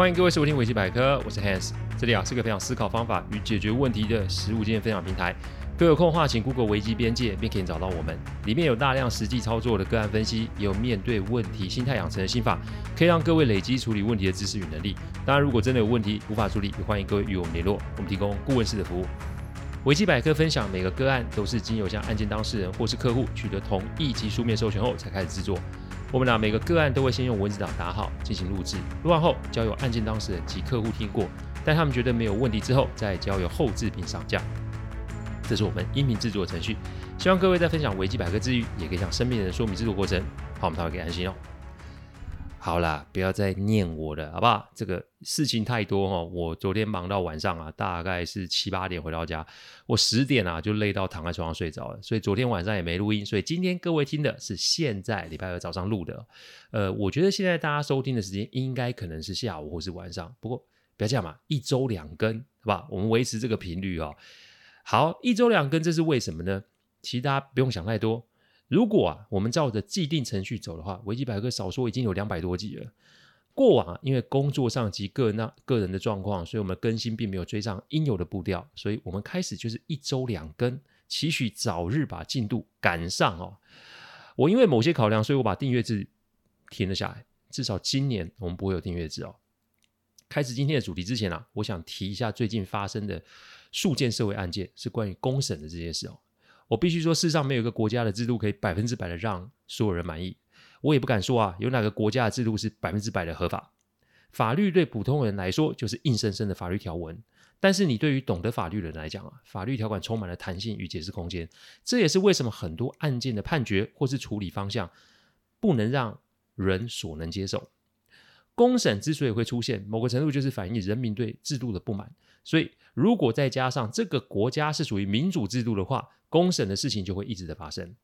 欢迎各位收听维基百科，我是 Hans，这里啊是个分享思考方法与解决问题的实务经验分享平台。各位有空的话，请 Google 维基边界，便可以找到我们。里面有大量实际操作的个案分析，也有面对问题心态养成的心法，可以让各位累积处理问题的知识与能力。当然，如果真的有问题无法处理，也欢迎各位与我们联络，我们提供顾问式的服务。维基百科分享每个个案都是经由向案件当事人或是客户取得同意及书面授权后才开始制作。我们俩每个个案都会先用文字档打好进行录制，录完后交由案件当事人及客户听过，待他们觉得没有问题之后，再交由后置并上架。这是我们音频制作的程序。希望各位在分享维基百科之余，也可以向身边人说明制作过程，好，我们才会给安心哦。好啦，不要再念我了，好不好？这个事情太多哈，我昨天忙到晚上啊，大概是七八点回到家，我十点啊就累到躺在床上睡着了，所以昨天晚上也没录音，所以今天各位听的是现在礼拜二早上录的。呃，我觉得现在大家收听的时间应该可能是下午或是晚上，不过不要这样嘛，一周两更，好吧？我们维持这个频率哦。好，一周两更，这是为什么呢？其实大家不用想太多。如果啊，我们照着既定程序走的话，维基百科少说已经有两百多集了。过往啊，因为工作上及个人那个人的状况，所以我们更新并没有追上应有的步调，所以我们开始就是一周两更，期许早日把进度赶上哦。我因为某些考量，所以我把订阅制停了下来，至少今年我们不会有订阅制哦。开始今天的主题之前啊，我想提一下最近发生的数件社会案件，是关于公审的这件事哦。我必须说，世上没有一个国家的制度可以百分之百的让所有人满意。我也不敢说啊，有哪个国家的制度是百分之百的合法。法律对普通人来说就是硬生生的法律条文，但是你对于懂得法律的人来讲啊，法律条款充满了弹性与解释空间。这也是为什么很多案件的判决或是处理方向不能让人所能接受。公审之所以会出现，某个程度就是反映人民对制度的不满。所以，如果再加上这个国家是属于民主制度的话，公审的事情就会一直的发生。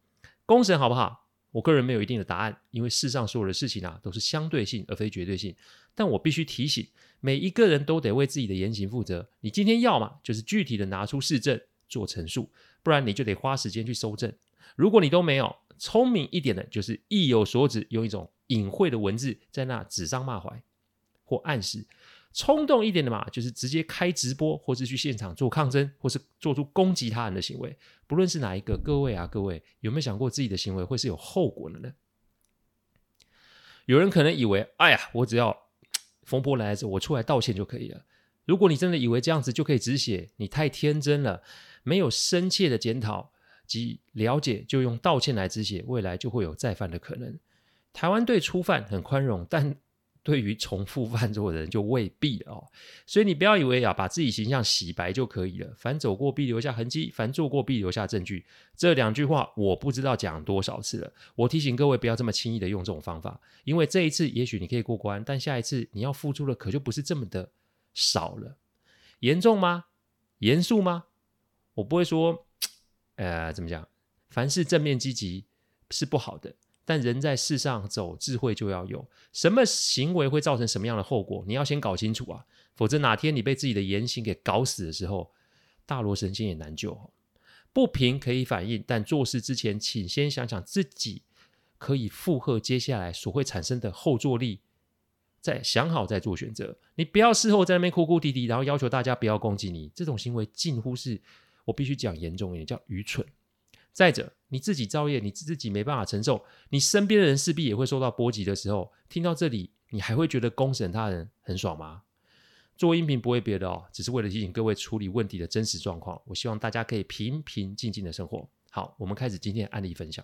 公审好不好？我个人没有一定的答案，因为世上所有的事情啊都是相对性而非绝对性。但我必须提醒，每一个人都得为自己的言行负责。你今天要嘛，就是具体的拿出事证做陈述，不然你就得花时间去搜证。如果你都没有，聪明一点的就是意有所指，用一种隐晦的文字在那指桑骂槐或暗示。冲动一点的嘛，就是直接开直播，或是去现场做抗争，或是做出攻击他人的行为。不论是哪一个，各位啊，各位有没有想过自己的行为会是有后果的呢？有人可能以为，哎呀，我只要风波来的时候，我出来道歉就可以了。如果你真的以为这样子就可以止血，你太天真了。没有深切的检讨及了解，就用道歉来止血，未来就会有再犯的可能。台湾对初犯很宽容，但对于重复犯错的人就未必了哦，所以你不要以为啊，把自己形象洗白就可以了。凡走过必留下痕迹，凡做过必留下证据。这两句话我不知道讲多少次了。我提醒各位不要这么轻易的用这种方法，因为这一次也许你可以过关，但下一次你要付出的可就不是这么的少了。严重吗？严肃吗？我不会说，呃，怎么讲？凡事正面积极是不好的。但人在世上走，智慧就要有。什么行为会造成什么样的后果，你要先搞清楚啊！否则哪天你被自己的言行给搞死的时候，大罗神仙也难救。不平可以反应，但做事之前，请先想想自己可以负荷接下来所会产生的后坐力，再想好再做选择。你不要事后在那边哭哭啼啼，然后要求大家不要攻击你，这种行为近乎是我必须讲严重一点，叫愚蠢。再者，你自己造业，你自己没办法承受，你身边的人势必也会受到波及的时候，听到这里，你还会觉得公审他人很爽吗？做音频不为别的哦，只是为了提醒各位处理问题的真实状况。我希望大家可以平平静静的生活。好，我们开始今天的案例分享。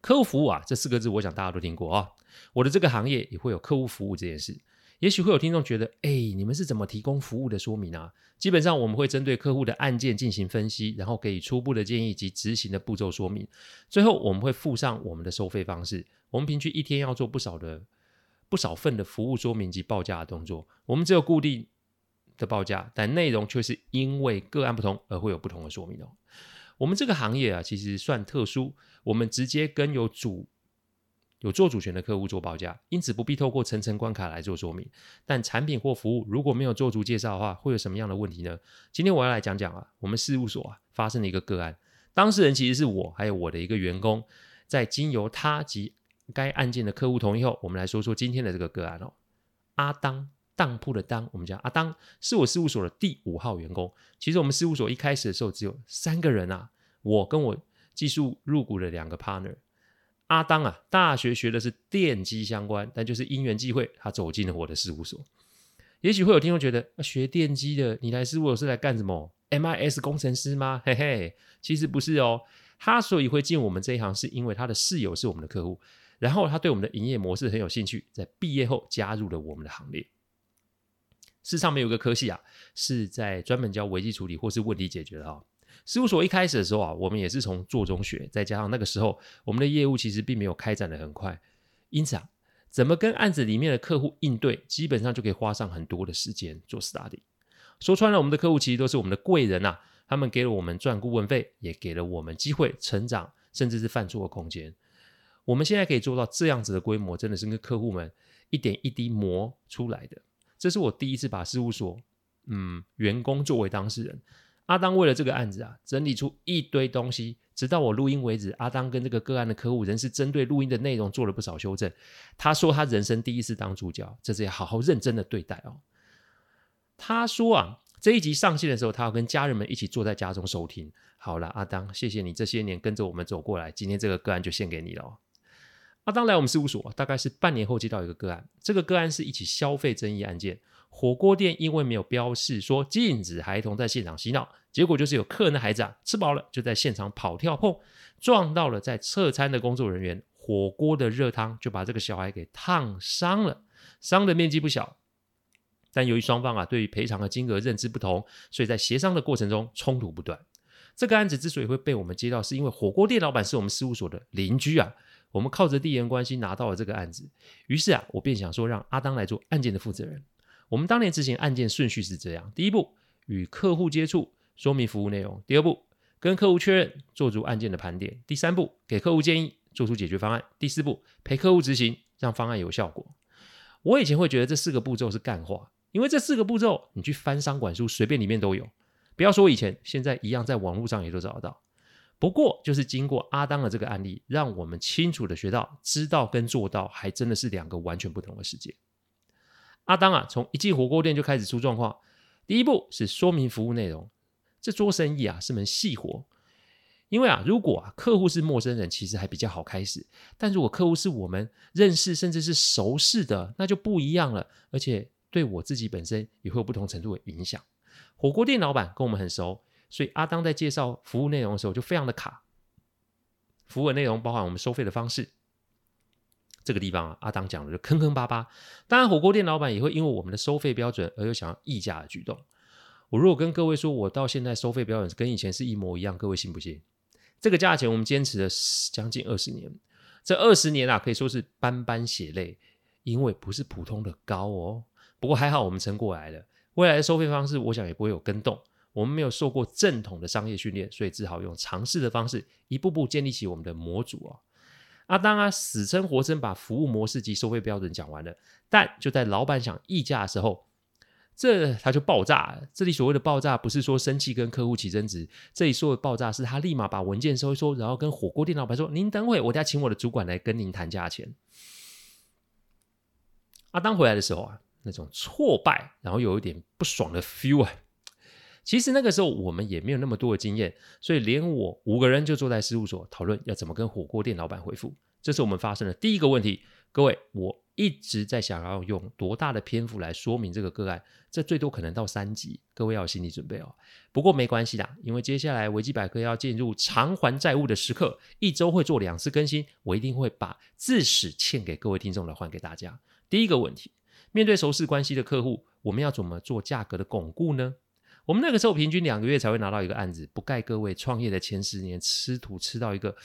客户服务啊，这四个字，我想大家都听过啊、我的这个行业也会有客户服务这件事。也许会有听众觉得，哎，你们是怎么提供服务的说明啊？基本上我们会针对客户的案件进行分析，然后给予初步的建议及执行的步骤说明。最后我们会附上我们的收费方式。我们平均一天要做不少的不少份的服务说明及报价的动作。我们只有固定的报价，但内容却是因为个案不同而会有不同的说明哦。我们这个行业啊，其实算特殊，我们直接跟有主。有做主权的客户做报价，因此不必透过层层关卡来做说明。但产品或服务如果没有做足介绍的话，会有什么样的问题呢？今天我要来讲讲啊，我们事务所啊发生的一个个案，当事人其实是我，还有我的一个员工，在经由他及该案件的客户同意后，我们来说说今天的这个个案哦。阿当，当铺的当，我们叫阿当，是我事务所的第五号员工。其实我们事务所一开始的时候只有三个人啊，我跟我技术入股的两个 partner。阿当啊，大学学的是电机相关，但就是因缘际会，他走进了我的事务所。也许会有听众觉得，啊、学电机的你来事务所是来干什么？MIS 工程师吗？嘿嘿，其实不是哦。他所以会进我们这一行，是因为他的室友是我们的客户，然后他对我们的营业模式很有兴趣，在毕业后加入了我们的行列。世上没有一个科系啊，是在专门教危机处理或是问题解决的哈、哦。事务所一开始的时候啊，我们也是从做中学，再加上那个时候我们的业务其实并没有开展得很快，因此啊，怎么跟案子里面的客户应对，基本上就可以花上很多的时间做 study。说穿了，我们的客户其实都是我们的贵人呐、啊，他们给了我们赚顾问费，也给了我们机会成长，甚至是犯错的空间。我们现在可以做到这样子的规模，真的是跟客户们一点一滴磨出来的。这是我第一次把事务所，嗯，员工作为当事人。阿当为了这个案子啊，整理出一堆东西，直到我录音为止。阿当跟这个个案的客户仍是针对录音的内容做了不少修正。他说他人生第一次当主角，这次要好好认真的对待哦。他说啊，这一集上线的时候，他要跟家人们一起坐在家中收听。好了，阿当，谢谢你这些年跟着我们走过来，今天这个个案就献给你了哦。阿当来我们事务所，大概是半年后接到一个个案，这个个案是一起消费争议案件。火锅店因为没有标示说禁止孩童在现场嬉闹，结果就是有客人的孩子啊吃饱了就在现场跑跳碰，撞到了在侧餐的工作人员，火锅的热汤就把这个小孩给烫伤了，伤的面积不小。但由于双方啊对于赔偿的金额认知不同，所以在协商的过程中冲突不断。这个案子之所以会被我们接到，是因为火锅店老板是我们事务所的邻居啊，我们靠着地缘关系拿到了这个案子。于是啊，我便想说让阿当来做案件的负责人。我们当年执行案件顺序是这样：第一步，与客户接触，说明服务内容；第二步，跟客户确认，做出案件的盘点；第三步，给客户建议，做出解决方案；第四步，陪客户执行，让方案有效果。我以前会觉得这四个步骤是干话，因为这四个步骤你去翻商管书，随便里面都有。不要说以前，现在一样在网络上也都找得到。不过，就是经过阿当的这个案例，让我们清楚的学到，知道跟做到还真的是两个完全不同的世界。阿当啊，从一进火锅店就开始出状况。第一步是说明服务内容，这做生意啊是门细活。因为啊，如果啊客户是陌生人，其实还比较好开始；但如果客户是我们认识甚至是熟识的，那就不一样了。而且对我自己本身也会有不同程度的影响。火锅店老板跟我们很熟，所以阿当在介绍服务内容的时候就非常的卡。服务内容包含我们收费的方式。这个地方啊，阿当讲的就坑坑巴巴。当然，火锅店老板也会因为我们的收费标准而有想要议价的举动。我如果跟各位说，我到现在收费标准跟以前是一模一样，各位信不信？这个价钱我们坚持了将近二十年，这二十年啊可以说是斑斑血泪，因为不是普通的高哦。不过还好我们撑过来了。未来的收费方式，我想也不会有更动。我们没有受过正统的商业训练，所以只好用尝试的方式，一步步建立起我们的模组哦。阿当啊，死撑活撑把服务模式及收费标准讲完了，但就在老板想议价的时候，这他就爆炸了。这里所谓的爆炸，不是说生气跟客户起争执，这里说的爆炸是他立马把文件收一收，然后跟火锅店老板说：“您等会，我再请我的主管来跟您谈价钱。”阿当回来的时候啊，那种挫败，然后有一点不爽的 feel 啊。其实那个时候我们也没有那么多的经验，所以连我五个人就坐在事务所讨论要怎么跟火锅店老板回复。这是我们发生的第一个问题。各位，我一直在想要用多大的篇幅来说明这个个案，这最多可能到三集，各位要有心理准备哦。不过没关系啦，因为接下来维基百科要进入偿还债务的时刻，一周会做两次更新，我一定会把自始欠给各位听众的还给大家。第一个问题，面对熟识关系的客户，我们要怎么做价格的巩固呢？我们那个时候平均两个月才会拿到一个案子，不盖各位创业的前十年吃土吃到一个，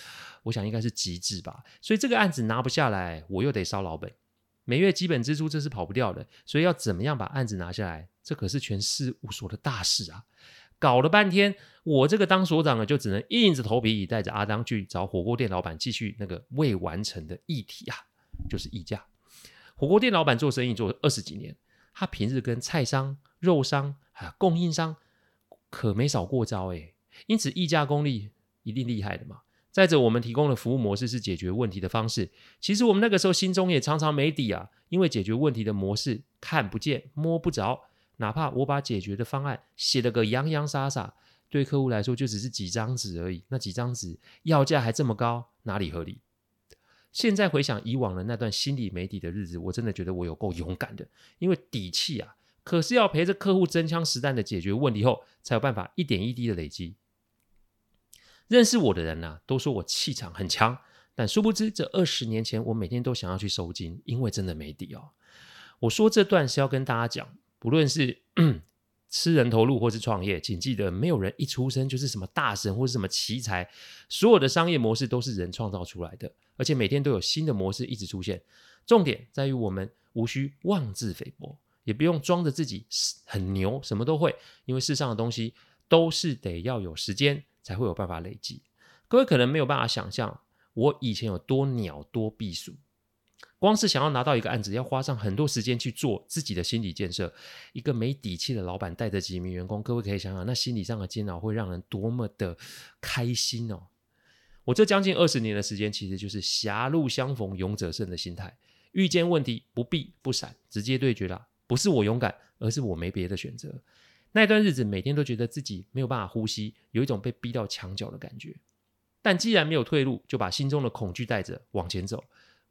我想应该是极致吧。所以这个案子拿不下来，我又得烧老本，每月基本支出这是跑不掉的。所以要怎么样把案子拿下来，这可是全事务所的大事啊！搞了半天，我这个当所长的就只能硬着头皮带着阿当去找火锅店老板继续那个未完成的议题啊，就是议价。火锅店老板做生意做了二十几年，他平日跟菜商、肉商。啊，供应商可没少过招诶，因此议价功力一定厉害的嘛。再者，我们提供的服务模式是解决问题的方式。其实我们那个时候心中也常常没底啊，因为解决问题的模式看不见、摸不着。哪怕我把解决的方案写了个洋洋洒洒，对客户来说就只是几张纸而已。那几张纸要价还这么高，哪里合理？现在回想以往的那段心里没底的日子，我真的觉得我有够勇敢的，因为底气啊，可是要陪着客户真枪实弹的解决问题后，才有办法一点一滴的累积。认识我的人呐、啊，都说我气场很强，但殊不知这二十年前，我每天都想要去收金，因为真的没底哦。我说这段是要跟大家讲，不论是 吃人头路或是创业，请记得，没有人一出生就是什么大神或是什么奇才，所有的商业模式都是人创造出来的，而且每天都有新的模式一直出现。重点在于我们无需妄自菲薄，也不用装着自己很牛，什么都会，因为世上的东西都是得要有时间。才会有办法累积。各位可能没有办法想象，我以前有多鸟多避暑，光是想要拿到一个案子，要花上很多时间去做自己的心理建设。一个没底气的老板带着几名员工，各位可以想想，那心理上的煎熬会让人多么的开心哦！我这将近二十年的时间，其实就是狭路相逢勇者胜的心态。遇见问题不避不闪，直接对决了。不是我勇敢，而是我没别的选择。那段日子，每天都觉得自己没有办法呼吸，有一种被逼到墙角的感觉。但既然没有退路，就把心中的恐惧带着往前走。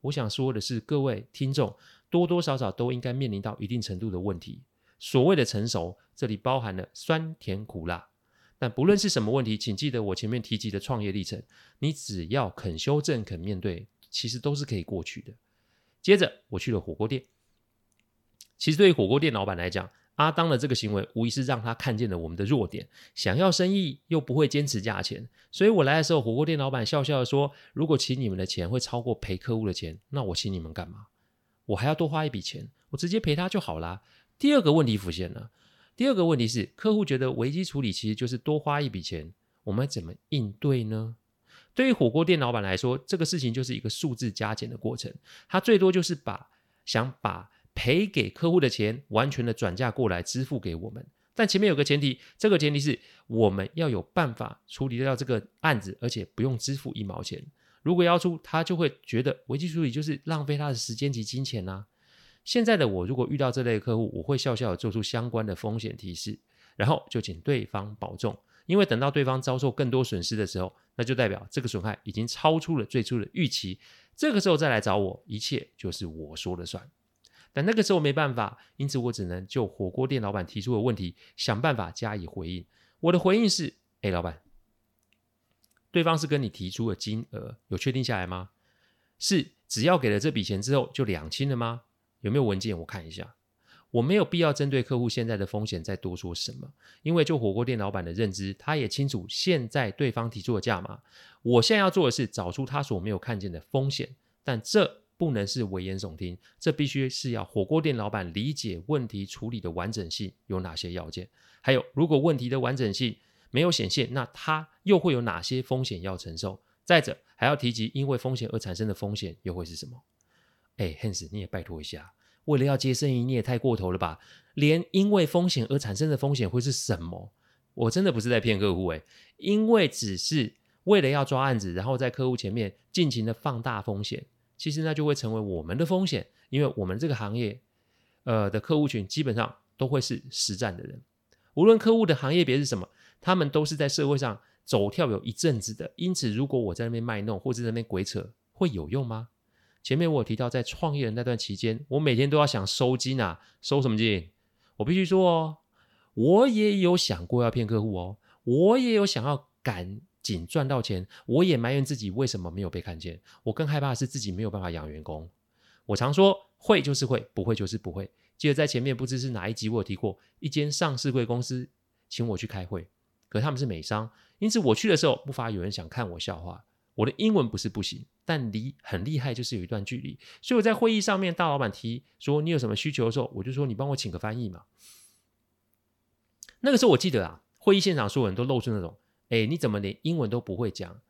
我想说的是，各位听众多多少少都应该面临到一定程度的问题。所谓的成熟，这里包含了酸甜苦辣。但不论是什么问题，请记得我前面提及的创业历程，你只要肯修正、肯面对，其实都是可以过去的。接着，我去了火锅店。其实对于火锅店老板来讲，阿当的这个行为，无疑是让他看见了我们的弱点，想要生意又不会坚持价钱，所以我来的时候，火锅店老板笑笑的说：“如果请你们的钱会超过赔客户的钱，那我请你们干嘛？我还要多花一笔钱，我直接赔他就好啦。”第二个问题浮现了，第二个问题是，客户觉得危机处理其实就是多花一笔钱，我们怎么应对呢？对于火锅店老板来说，这个事情就是一个数字加减的过程，他最多就是把想把。赔给客户的钱，完全的转嫁过来支付给我们，但前面有个前提，这个前提是我们要有办法处理掉这个案子，而且不用支付一毛钱。如果要出，他就会觉得危机处理就是浪费他的时间及金钱呐、现在的我，如果遇到这类客户，我会笑笑的做出相关的风险提示，然后就请对方保重，因为等到对方遭受更多损失的时候，那就代表这个损害已经超出了最初的预期。这个时候再来找我，一切就是我说了算。但那个时候没办法，因此我只能就火锅店老板提出的问题想办法加以回应。我的回应是：哎，老板，对方是跟你提出的金额有确定下来吗？是只要给了这笔钱之后就两清了吗？有没有文件？我看一下。我没有必要针对客户现在的风险再多说什么，因为就火锅店老板的认知，他也清楚现在对方提出的价码。我现在要做的是找出他所没有看见的风险，但这。不能是危言耸听，这必须是要火锅店老板理解问题处理的完整性有哪些要件，还有如果问题的完整性没有显现，那他又会有哪些风险要承受？再者还要提及因为风险而产生的风险又会是什么？哎，Hans，你也拜托一下，为了要接生意，你也太过头了吧？连因为风险而产生的风险会是什么？我真的不是在骗客户诶，因为只是为了要抓案子，然后在客户前面尽情的放大风险。其实那就会成为我们的风险，因为我们这个行业，呃的客户群基本上都会是实战的人，无论客户的行业别是什么，他们都是在社会上走跳有一阵子的。因此，如果我在那边卖弄或者在那边鬼扯，会有用吗？前面我有提到，在创业的那段期间，我每天都要想收金啊，收什么金？我必须说哦，我也有想过要骗客户哦，我也有想要赶。仅赚到钱，我也埋怨自己为什么没有被看见。我更害怕的是自己没有办法养员工。我常说会就是会，不会就是不会。记得在前面不知是哪一集我有提过，一间上市贵公司请我去开会，可他们是美商，因此我去的时候不乏有人想看我笑话。我的英文不是不行，但离很厉害就是有一段距离。所以我在会议上面，大老板提说你有什么需求的时候，我就说你帮我请个翻译嘛。那个时候我记得啊，会议现场所有人都露出那种。哎，你怎么连英文都不会讲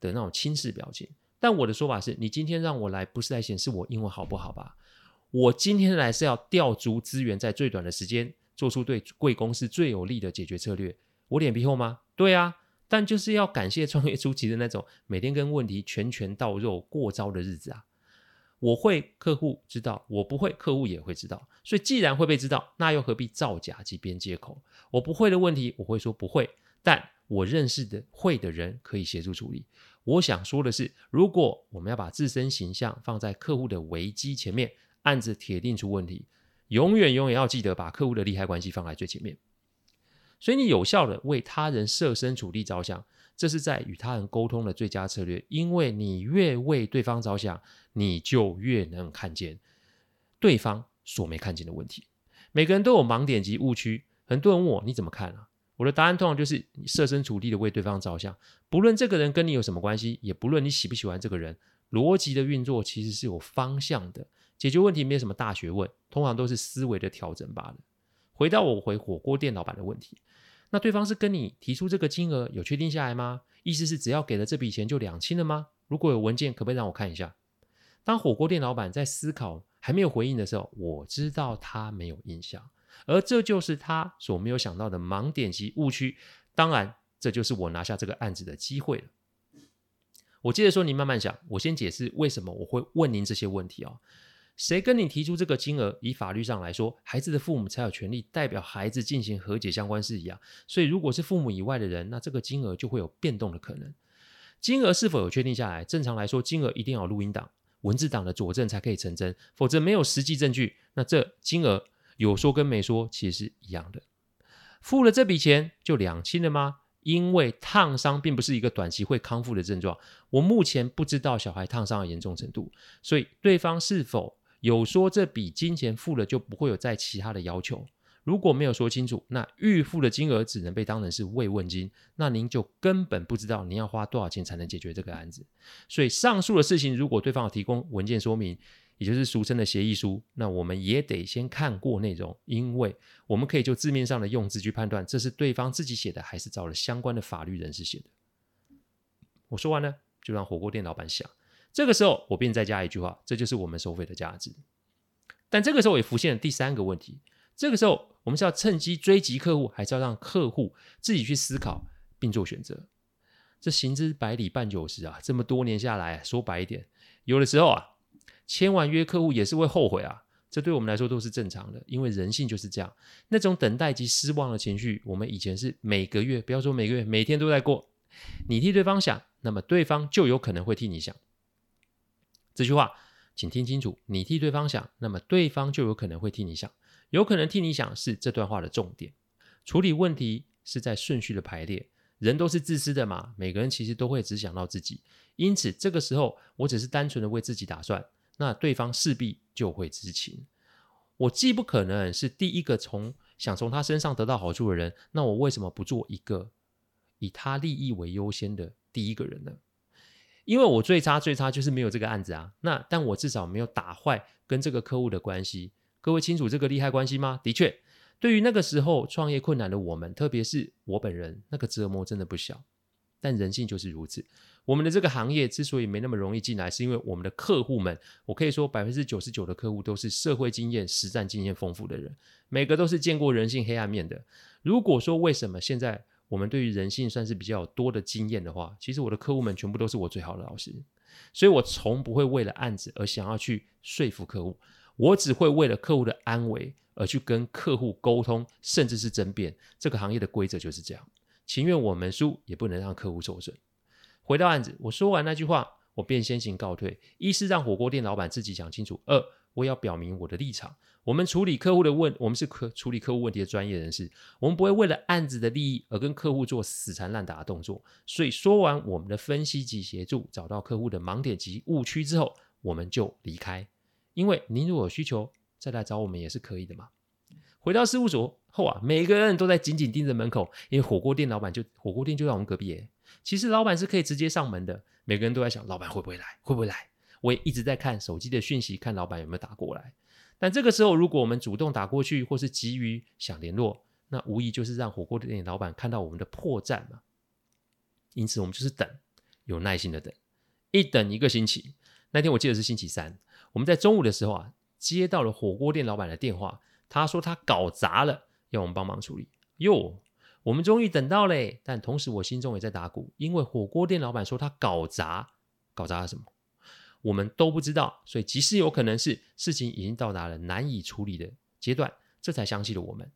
的那种轻视表情？但我的说法是，你今天让我来，不是来显示我英文好不好吧？我今天来是要调足资源，在最短的时间做出对贵公司最有利的解决策略。我脸皮厚吗？对啊，但就是要感谢创业初期的那种每天跟问题拳拳到肉过招的日子啊。我会，客户知道；我不会，客户也会知道。所以既然会被知道，那又何必造假及编借口？我不会的问题，我会说不会，但我认识的会的人可以协助处理。我想说的是，如果我们要把自身形象放在客户的危机前面，案子铁定出问题。永远永远要记得把客户的利害关系放在最前面。所以你有效的为他人设身处地着想。这是在与他人沟通的最佳策略，因为你越为对方着想，你就越能看见对方所没看见的问题。每个人都有盲点及误区，很多人问我你怎么看啊？我的答案通常就是设身处地的为对方着想，不论这个人跟你有什么关系，也不论你喜不喜欢这个人，逻辑的运作其实是有方向的，解决问题没有什么大学问，通常都是思维的调整罢了。回到我回火锅店老板的问题。那对方是跟你提出这个金额有确定下来吗？意思是只要给了这笔钱就两清了吗？如果有文件，可不可以让我看一下？当火锅店老板在思考还没有回应的时候，我知道他没有印象，而这就是他所没有想到的盲点及误区。当然，这就是我拿下这个案子的机会了。我接着说，你慢慢想，我先解释为什么我会问您这些问题哦。谁跟你提出这个金额？以法律上来说，孩子的父母才有权利代表孩子进行和解相关事宜啊。所以，如果是父母以外的人，那这个金额就会有变动的可能。金额是否有确定下来？正常来说，金额一定要录音档、文字档的佐证才可以成真，否则没有实际证据，那这金额有说跟没说其实是一样的。付了这笔钱就两清了吗？因为烫伤并不是一个短期会康复的症状，我目前不知道小孩烫伤的严重程度，所以对方是否？有说这笔金钱付了就不会有再其他的要求，如果没有说清楚，那预付的金额只能被当成是慰问金，那您就根本不知道您要花多少钱才能解决这个案子。所以上述的事情，如果对方有提供文件说明，也就是俗称的协议书，那我们也得先看过内容，因为我们可以就字面上的用字去判断，这是对方自己写的还是找了相关的法律人士写的。我说完了，就让火锅店老板想。这个时候，我便再加一句话，这就是我们收费的价值。但这个时候也浮现了第三个问题：这个时候，我们是要趁机追击客户，还是要让客户自己去思考并做选择？这行之百里半九十啊，这么多年下来，说白一点，有的时候啊，签完约客户也是会后悔啊。这对我们来说都是正常的，因为人性就是这样。那种等待及失望的情绪，我们以前是每个月，不要说每个月，每天都在过。你替对方想，那么对方就有可能会替你想。这句话，请听清楚。你替对方想，那么对方就有可能会替你想。有可能替你想是这段话的重点。处理问题是在顺序的排列。人都是自私的嘛，每个人其实都会只想到自己。因此，这个时候我只是单纯的为自己打算，那对方势必就会知情。我既不可能是第一个从想从他身上得到好处的人，那我为什么不做一个以他利益为优先的第一个人呢？因为我最差最差就是没有这个案子啊，那但我至少没有打坏跟这个客户的关系。各位清楚这个利害关系吗？的确，对于那个时候创业困难的我们，特别是我本人，那个折磨真的不小。但人性就是如此，我们的这个行业之所以没那么容易进来，是因为我们的客户们，我可以说百分之九十九的客户都是社会经验、实战经验丰富的人，每个都是见过人性黑暗面的。如果说为什么现在，我们对于人性算是比较多的经验的话，其实我的客户们全部都是我最好的老师，所以我从不会为了案子而想要去说服客户，我只会为了客户的安危而去跟客户沟通，甚至是争辩。这个行业的规则就是这样，情愿我们输，也不能让客户受损。回到案子，我说完那句话，我便先行告退，一是让火锅店老板自己想清楚，二我要表明我的立场。我们处理客户的问，我们是客处理客户问题的专业人士，我们不会为了案子的利益而跟客户做死缠烂打的动作。所以说完我们的分析及协助，找到客户的盲点及误区之后，我们就离开。因为您如果有需求再来找我们也是可以的嘛。回到事务所后啊，每个人都在紧紧盯着门口，因为火锅店老板就火锅店就在我们隔壁。其实老板是可以直接上门的，每个人都在想老板会不会来，会不会来？我也一直在看手机的讯息，看老板有没有打过来。但这个时候，如果我们主动打过去，或是急于想联络，那无疑就是让火锅店老板看到我们的破绽嘛。因此，我们就是等，有耐心的等，一等一个星期。那天我记得是星期三，我们在中午的时候啊，接到了火锅店老板的电话，他说他搞砸了，要我们帮忙处理。哟，我们终于等到嘞，但同时我心中也在打鼓，因为火锅店老板说他搞砸，搞砸了什么？我们都不知道，所以极是有可能是事情已经到达了难以处理的阶段，这才相信了我们。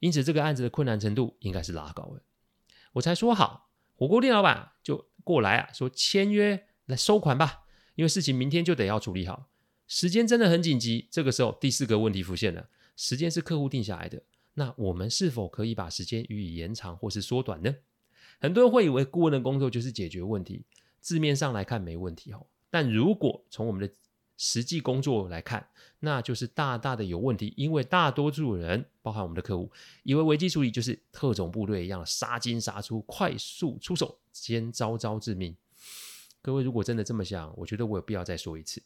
因此，这个案子的困难程度应该是拉高了。我才说好，火锅店老板就过来啊，说签约来收款吧，因为事情明天就得要处理好，时间真的很紧急。这个时候，第四个问题浮现了：时间是客户定下来的，那我们是否可以把时间予以延长或是缩短呢？很多人会以为顾问的工作就是解决问题，字面上来看没问题哦，但如果从我们的实际工作来看，那就是大大的有问题。因为大多数人，包含我们的客户，以为危机处理就是特种部队一样杀进杀出，快速出手，先招招致命。各位如果真的这么想，我觉得我有必要再说一次：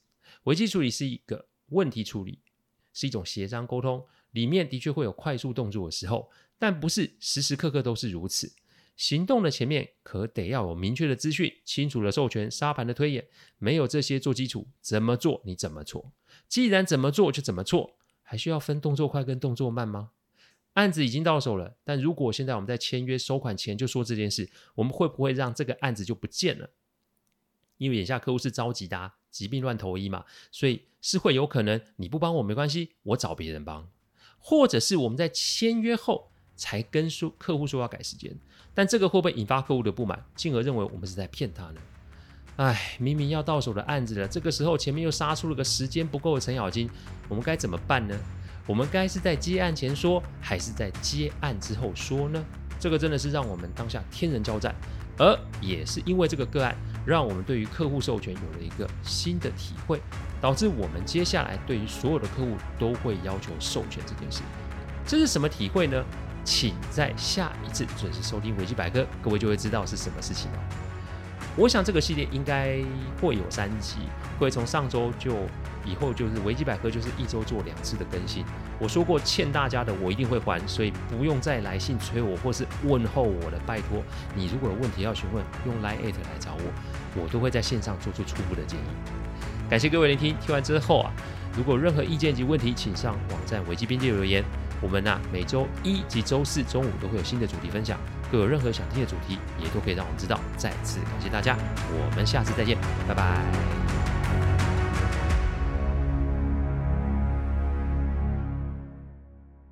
危机处理是一个问题处理，是一种协商沟通，里面的确会有快速动作的时候，但不是时时刻刻都是如此。行动的前面可得要有明确的资讯、清楚的授权、沙盘的推演，没有这些做基础，怎么做你怎么错。既然怎么做就怎么错，还需要分动作快跟动作慢吗？案子已经到手了，但如果现在我们在签约收款前就说这件事，我们会不会让这个案子就不见了？因为眼下客户是着急的，急病乱投医嘛，所以是会有可能你不帮我没关系，我找别人帮，或者是我们在签约后。才跟说客户说要改时间，但这个会不会引发客户的不满，进而认为我们是在骗他呢？哎，明明要到手的案子了，这个时候前面又杀出了个时间不够的程咬金，我们该怎么办呢？我们该是在接案前说，还是在接案之后说呢？这个真的是让我们当下天人交战，而也是因为这个个案，让我们对于客户授权有了一个新的体会，导致我们接下来对于所有的客户都会要求授权这件事。这是什么体会呢？请在下一次准时收听维基百科，各位就会知道是什么事情了。我想这个系列应该会有三集，会从上周就以后就是维基百科就是一周做两次的更新。我说过欠大家的我一定会还，所以不用再来信催我或是问候我了，拜托你如果有问题要询问，用 Line@ 来找我，我都会在线上做出初步的建议。感谢各位聆听，听完之后啊，如果任何意见及问题，请上网站危机边界留言。我们呢，每周一及周四中午都会有新的主题分享，各有任何想听的主题，也都可以让我们知道。再次感谢大家，我们下次再见，拜拜。